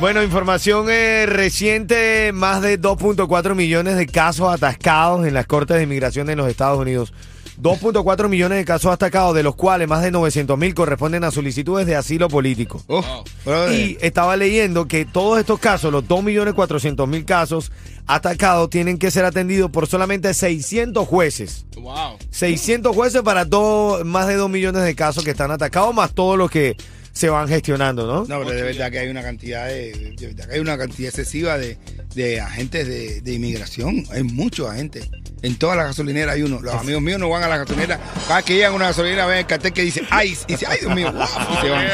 Bueno, información eh, reciente, más de 2.4 millones de casos atascados en las Cortes de Inmigración de los Estados Unidos. 2.4 millones de casos atascados, de los cuales más de 900 mil corresponden a solicitudes de asilo político. Oh, Y estaba leyendo que todos estos casos, los 2.400.000 casos atacados, tienen que ser atendidos por solamente 600 jueces. Wow. 600 jueces para dos, más de 2 millones de casos que están atacados, más todos los que se van gestionando, ¿no? No, pero de verdad que hay una cantidad de, de verdad que hay una cantidad excesiva de, de agentes de, de inmigración. Hay muchos agentes. En todas las gasolineras hay uno. Los amigos míos no van a la gasolinera. Cada que llegan a una gasolinera ven el cartel que dice ICE. Y dice, ay Dios mío, wow", y se van.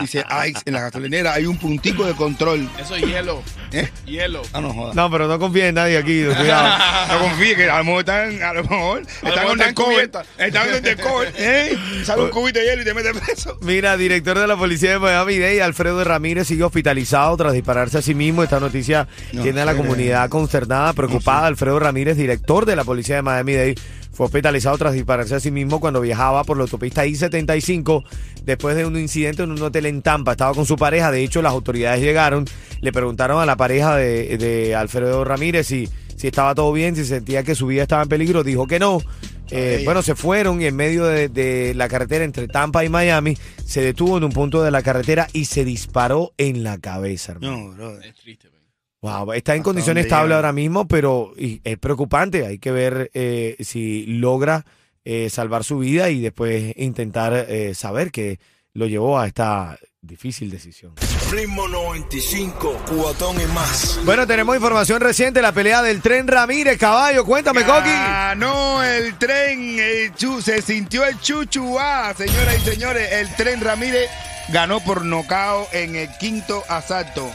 Dice ICE. En la gasolinera hay un puntico de control. Eso es hielo. ¿Eh? Hielo. Ah, no jodas. No, pero no confíe en nadie aquí, cuidado. No confíe que a lo mejor están, a lo mejor están en están cover. Están en cover. ¿eh? Sale un cubito de hielo y te mete preso. Mira, director de la policía de Miami-Dade, Alfredo Ramírez, sigue hospitalizado tras dispararse a sí mismo. Esta noticia No, tiene a la comunidad consternada, preocupada. Alfredo Ramírez, director de la policía de Miami-Dade, fue hospitalizado tras dispararse a sí mismo cuando viajaba por la autopista I-75 después de un incidente en un hotel en Tampa. Estaba con su pareja. De hecho, las autoridades llegaron, le preguntaron a la pareja de, de Alfredo Ramírez si, si estaba todo bien, si sentía que su vida estaba en peligro. Dijo que no. Eh, bueno, se fueron y en medio de, de la carretera entre Tampa y Miami se detuvo en un punto de la carretera y se disparó en la cabeza. hermano. No, brother. Es triste, man. Wow, está en ¿Hasta condición estable llegan? ahora mismo, pero y es preocupante. Hay que ver eh, si logra eh, salvar su vida y después intentar eh, saber que lo llevó a esta difícil decisión. Ritmo 95, cubatón y más. Bueno, tenemos información reciente, la pelea del tren Ramírez, caballo. Cuéntame, Coqui. Ganó el tren, el chu, se sintió el chuchuá, señoras y señores. El tren Ramírez ganó por nocao en el quinto asalto.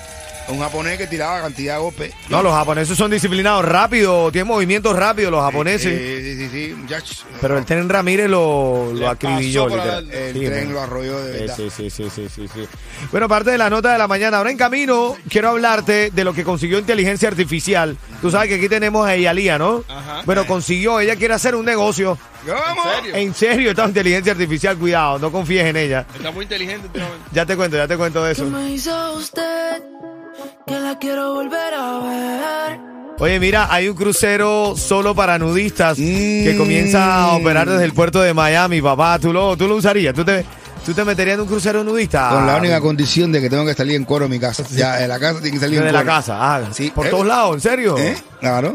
Un japonés que tiraba cantidad de golpes. No, los japoneses son disciplinados rápido, tienen movimientos rápidos los japoneses. Eh, sí, sí, sí, muchachos. pero el tren Ramírez lo, lo acribilló. El Sí, tren man. lo arrolló de verdad. Sí, sí, sí, sí, sí, sí. Bueno, parte de la nota de la mañana. Ahora en camino, quiero hablarte de lo que consiguió inteligencia artificial. Tú sabes que aquí tenemos a Yalía, ¿no? Ajá. Bueno, consiguió, ella quiere hacer un negocio. ¿Cómo? ¿En serio? En serio, esta inteligencia artificial, cuidado, no confíes en ella. Está muy inteligente últimamente. Ya te cuento, ya te cuento de ¿Qué eso. me hizo usted? Que la quiero volver a ver. Oye, mira, hay un crucero solo para nudistas que Mm. comienza a operar desde el puerto de Miami, papá. ¿Tú lo, tú lo usarías? ¿Tú te, ¿Tú te meterías en un crucero nudista? Con la única condición de que tengo que salir en coro en mi casa. Ya, de la casa tiene que salir de en la coro. casa. Ah, Sí. por Eh, todos lados, ¿en serio? ¿Eh? Claro.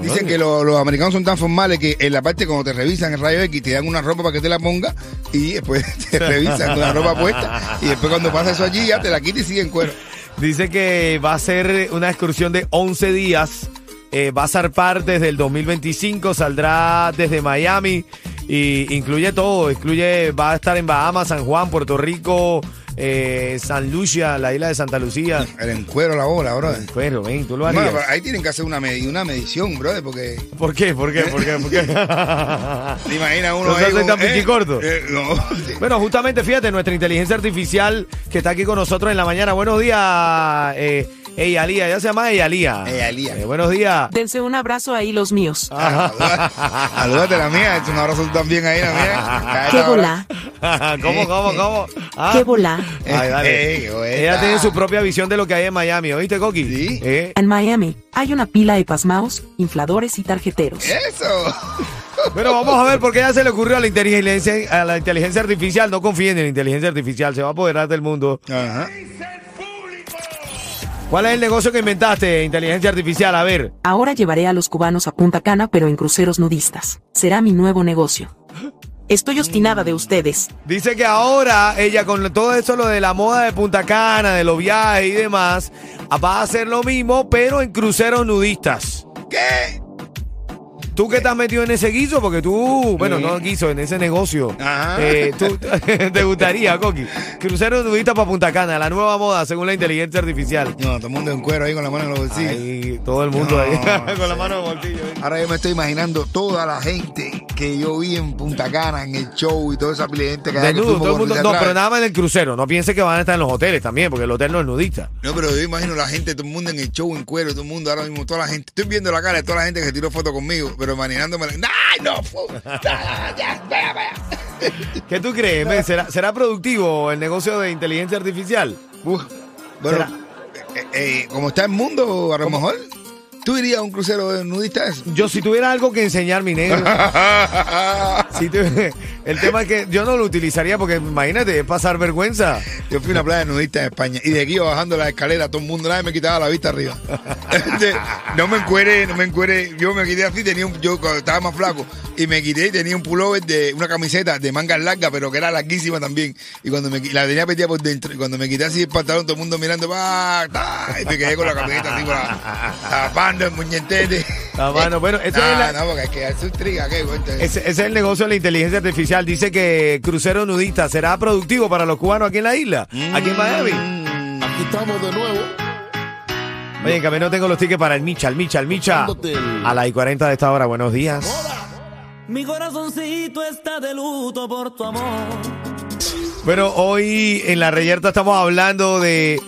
Dicen que lo- los americanos son tan formales que en la parte cuando te revisan el rayo X te dan una ropa para que te la ponga y después te revisan con la ropa puesta y después cuando pasa eso allí ya te la quitas y sigue en cuero. Dice que va a ser una excursión de 11 días. eh, va a zarpar desde el 2025, saldrá desde Miami y incluye todo. Incluye, va a estar en Bahamas, San Juan, Puerto Rico, eh, San Lucia, la isla de Santa Lucía. El encuero la bola, bro. Pero, ven, tú lo Bueno, harías. pero ahí tienen que hacer una, medi- una medición, brother, porque ¿Por qué? ¿Por qué? ¿Por qué? ¿Por qué? te imaginas uno ¿No se ahí con- tan pichicorto? eh, no. Bueno, justamente fíjate, nuestra inteligencia artificial que está aquí con nosotros en la mañana. Buenos días, eh, Eyalía, ella se llama Eyalía. Eyalía. Eh, buenos días. Dense un abrazo ahí los míos. Salúdate la mía, un abrazo también ahí, la mía. ¿Qué volá? ¿Cómo, cómo, cómo? Ah. ¿Qué volá? Ay, dale. Ey, buena. Ella tiene su propia visión de lo que hay en Miami, ¿oíste, Coqui? Sí. Eh, En Miami hay una pila de pasmaos, infladores y tarjeteros. Eso. Pero vamos a ver por qué ya se le ocurrió a la inteligencia, a la inteligencia artificial. No confíen en la inteligencia artificial, se va a apoderar del mundo. Ajá. ¿Cuál es el negocio que inventaste, inteligencia artificial? A ver. Ahora llevaré a los cubanos a Punta Cana, pero en cruceros nudistas. Será mi nuevo negocio. Estoy obstinada de ustedes. Dice que ahora ella con todo eso, lo de la moda de Punta Cana, de los viajes y demás, va a hacer lo mismo, pero en cruceros nudistas. ¿Qué? ¿Tú qué estás metido en ese guiso? Porque tú, bueno, no guiso, en ese negocio. Ajá. Eh, tú, ¿Te gustaría, Coqui? Cruceros nudistas para Punta Cana, la nueva moda según la inteligencia artificial. No, todo el mundo en cuero ahí con la mano en los bolsillos. Ahí, todo el mundo No. ahí con la mano en el bolsillo. Ahora yo me estoy imaginando toda la gente que yo vi en Punta Cana, en el show y toda esa pila de gente que hay que Desnudo, todo el mundo. No, atrás. pero nada más en el crucero. No piense que van a estar en los hoteles también, porque el hotel no es nudista. No, pero yo imagino la gente, todo el mundo en el show en cuero, todo el mundo ahora mismo, toda la gente. Estoy viendo la cara de toda la gente que tiró foto conmigo, pero imaginándome. la- ¡Ay, no! ¿Qué tú crees? men? ¿Será, ¿Será productivo el negocio de inteligencia artificial? Uf, bueno, eh, eh, como está el mundo, a lo mejor, ¿tú irías a un crucero de nudistas? Yo, si tuviera algo que enseñar, mi negro. si el tema es que yo no lo utilizaría porque imagínate, es pasar vergüenza. Yo fui a una playa nudista en España y de aquí iba bajando la escalera, todo el mundo, nadie me quitaba la vista arriba. Este, no me encuere, no me encuere. Yo me quité así, tenía un, yo estaba más flaco y me quité y tenía un pullover de una camiseta de mangas largas, pero que era larguísima también. Y cuando me la tenía metida por dentro, y cuando me quité así el pantalón, todo el mundo mirando, ta, y me quedé con la camiseta así, con la, tapando el muñetete. La mano, bueno, ese no, es la- no, porque hay que darse un triga, ¿qué? Cuenta. Ese, ese es el negocio de la inteligencia artificial. Dice que crucero nudista será productivo para los cubanos aquí en la isla, aquí en Miami. Aquí estamos de nuevo. Oye, en camino tengo los tickets para el Micha, el Micha, el Micha. A las y 40 de esta hora. Buenos días. Mi corazoncito está de luto por tu amor. Bueno, hoy en la reyerta estamos hablando de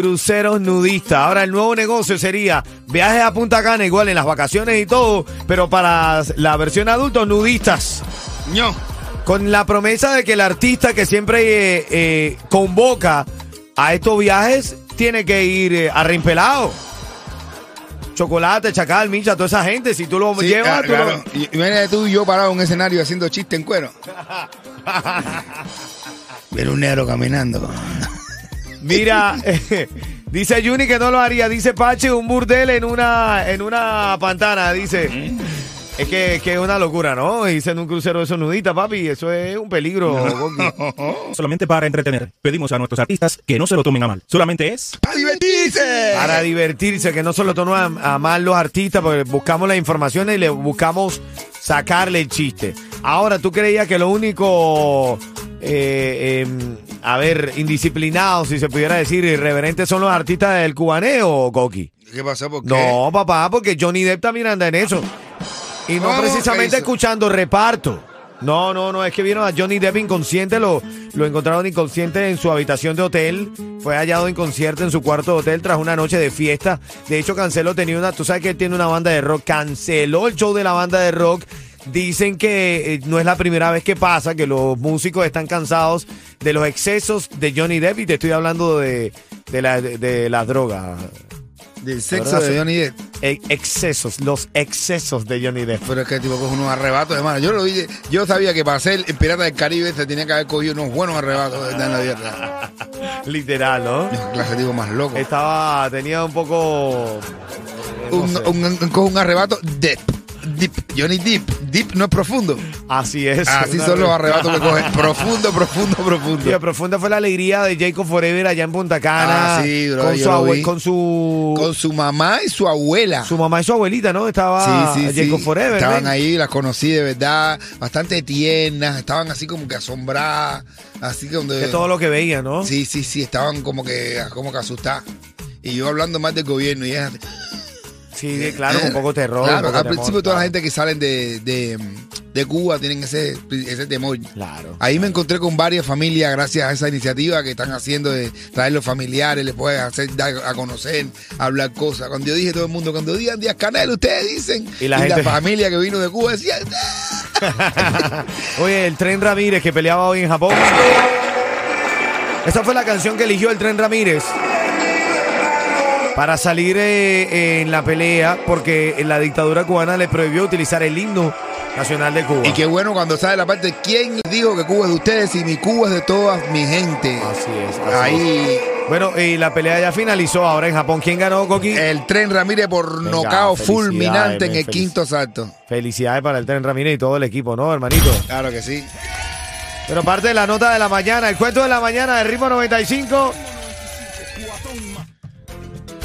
cruceros nudistas. Ahora el nuevo negocio sería viajes a Punta Cana, igual en las vacaciones y todo, pero para la versión adultos nudistas. ño. Con la promesa de que el artista que siempre eh, eh, convoca a estos viajes tiene que ir eh, arrimpelado. Chocolate, Chacal, Micha, toda esa gente, si tú lo Sí, llevas, ah, tú lo- claro. Y- Imagínate tú y yo parado en un escenario haciendo chiste en cuero. Ver un negro caminando. Mira, eh, dice Juni que no lo haría. Dice Pache, un burdel en una, en una pantana. Dice. Es que, que es una locura, ¿no? Dice en un crucero de esos nuditas, papi. Eso es un peligro. Goki. solamente para entretener. Pedimos a nuestros artistas que no se lo tomen a mal. Solamente es ¡Para divertirse! Para divertirse, que no solo toman a, a mal los artistas, porque buscamos la información y le buscamos sacarle el chiste. Ahora, ¿tú creías que lo único, eh, em, a ver, indisciplinados, si se pudiera decir, irreverentes son los artistas del cubaneo, Coqui? ¿Qué pasó? ¿Por qué? No, papá, porque Johnny Depp también anda en eso. Y no precisamente escuchando reparto. No, no, no, es que vieron a Johnny Depp inconsciente, lo, lo encontraron inconsciente en su habitación de hotel, fue hallado inconsciente en su cuarto de hotel tras una noche de fiesta. De hecho, canceló, tenía una, tú sabes que él tiene una banda de rock, canceló el show de la banda de rock. Dicen que eh, no es la primera vez que pasa, que los músicos están cansados de los excesos de Johnny Depp y te estoy hablando de, de la, de, de la droga. Del sexo de Johnny Depp. E- excesos, los excesos de Johnny Depp. Pero es que el tipo coge unos arrebatos de mano. Yo lo vi, yo sabía que para ser el pirata del Caribe se tenía que haber cogido unos buenos arrebatos en la vida. Literal, ¿no? Clase tipo más loco. Estaba, tenía un poco... eh, no Un, un, un- arrebato deep. Deep. Johnny Deep. Deep no es profundo. Así es. Así son los re- arrebatos que coge. Profundo, profundo, profundo. Profunda fue la alegría de Jacob Forever allá en Punta Cana. Ah, sí, bro, con, su abue- con su Con su mamá y su abuela. su mamá y su abuelita, ¿no? Estaba Sí, sí, Jacob sí. Forever. Estaban ven. ahí, las conocí de verdad, bastante tiernas, estaban así como que asombradas, así que donde... De todo lo que veía, ¿no? Sí, sí, sí, estaban como que, como que asustadas. Y yo hablando más del gobierno y ellas... Sí, claro, con un poco terror. Claro, poco al temor, principio toda la gente que salen de, de, de Cuba tienen ese, ese temor. Claro. Ahí me encontré con varias familias gracias a esa iniciativa que están haciendo de traer los familiares, les pueden hacer dar a conocer, hablar cosas. Cuando yo dije todo el mundo, cuando digan Díaz Canel, ustedes dicen. Y la gente- familia que vino de Cuba decía, Oye, el Tren Ramírez que peleaba hoy en Japón. Esa fue la canción que eligió el Tren Ramírez para salir eh, en la pelea porque la dictadura cubana le prohibió utilizar el himno nacional de Cuba. Y qué bueno cuando sale la parte, ¿quién dijo que Cuba es de ustedes y mi Cuba es de toda mi gente? Así es. así Ahí es. Bueno, y la pelea ya finalizó ahora en Japón. ¿Quién ganó, Coqui? el tren Ramírez por Venga, nocao fulminante en el quinto asalto. Felicidades para el Tren Ramírez y todo el equipo, ¿no, hermanito? Claro que sí. Pero parte de la nota de la mañana, el cuento de la mañana de Ritmo 95.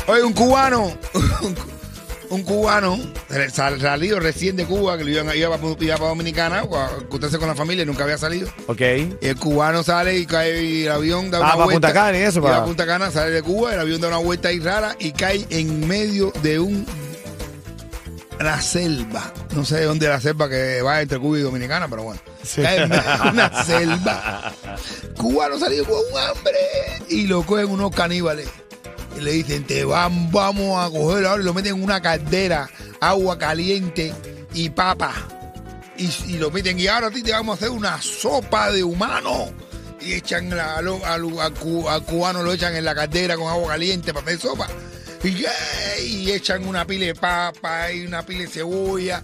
Oye, un cubano, un, cu- un cubano sal- salido recién de Cuba, que iba, para, iba para Dominicana, juntarse con la familia y nunca había salido. Ok. Y el cubano sale y cae y el avión da Ah, una para vuelta. Punta Cana y eso, Y para- a Punta Cana, sale de Cuba, el avión da una vuelta ahí rara y cae en medio de un una selva. No sé de dónde es la selva que va entre Cuba y Dominicana, pero bueno. Cae en medio de una selva. Cubano salido con un hambre y lo cogen unos caníbales. Y le dicen, te van, vamos a coger ahora y lo meten en una caldera, agua caliente y papa. Y, y lo meten, y ahora a ti te vamos a hacer una sopa de humano. Y echan la- al, al cu- al cubano, lo echan en la caldera con agua caliente para hacer sopa. Y, y echan una pila de papa y una pila de cebolla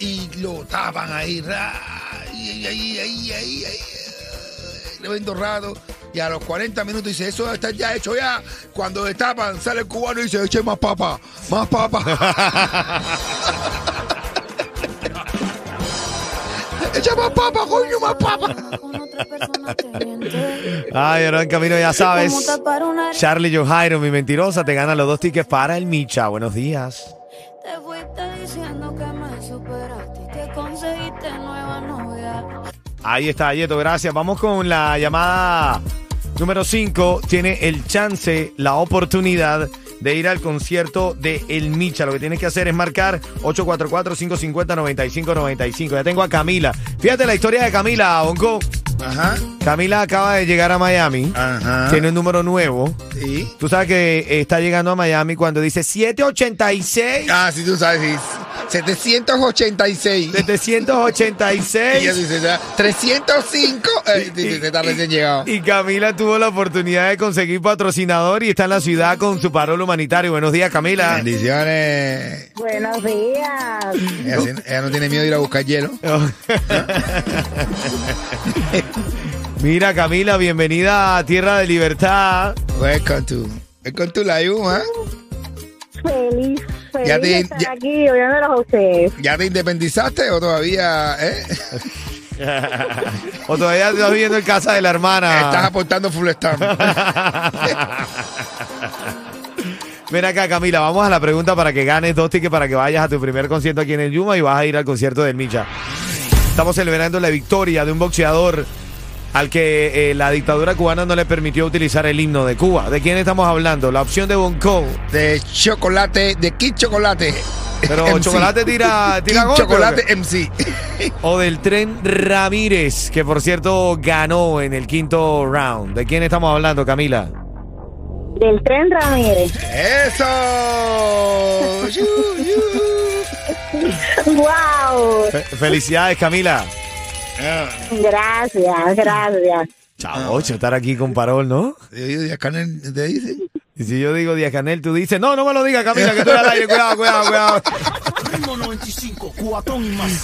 y lo tapan ahí. ahí, ahí, ahí, ahí, ahí, le ven dos ratos y a los 40 minutos dice, eso está ya hecho ya. Cuando destapan, sale el cubano y dice, eche más papa, más papa. Echa más papa, coño, más papa. Ay, ahora en camino ya sabes. Charlie John Jairo, mi mentirosa, te gana los dos tickets para el Micha. Buenos días. Te fuiste diciendo que me superaste y que conseguiste nueva novia. Ahí está, Yeto, gracias. Vamos con la llamada número 5. Tiene el chance, la oportunidad de ir al concierto de El Micha. Lo que tienes que hacer es marcar 844-550-9595. Ya tengo a Camila. Fíjate la historia de Camila, Bonco. Ajá, Camila acaba de llegar a Miami. ajá. Tiene un número nuevo. Sí. Tú sabes que está llegando a Miami cuando dice 786. Ah, sí, tú sabes, sí. 786. 786. Y dice, ya, 305. Eh, dice, se está recién llegado. Y Camila tuvo la oportunidad de conseguir patrocinador y está en la ciudad con su parol humanitario. Buenos días, Camila. Bendiciones. Buenos días. Ella no tiene miedo de ir a buscar hielo. Mira, Camila, bienvenida a Tierra de Libertad. Welcome to, welcome to la Yuma. Feliz, feliz Ya te- de estar ya- aquí oyéndolos a ustedes. ¿Ya te independizaste o todavía eh? o todavía estás viviendo en casa de la hermana. estás aportando full stamp? Ven acá, Camila, vamos a la pregunta para que ganes dos tickets para que vayas a tu primer concierto aquí en el Yuma y vas a ir al concierto del Micha. Estamos celebrando la victoria de un boxeador al que eh, la dictadura cubana no le permitió utilizar el himno de Cuba. ¿De quién estamos hablando? La opción de Bonco. De chocolate, de Kid Chocolate. Pero MC. Chocolate tira, tira golpe, Chocolate. MC. O del tren Ramírez, que por cierto ganó en el quinto round. ¿De quién estamos hablando, Camila? Del tren Ramírez. ¡Eso! ¡Wow! Fe- felicidades, Camila. Gracias, gracias. Chao, estar aquí con Parol, ¿no? Yo digo, Díaz Canel, ¿te dice? Y si yo digo Díaz Canel, tú dices, no, no me lo digas, Camila, que estoy al aire. Cuidado, cuidado, cuidado. Ritmo 95, cuatón y más.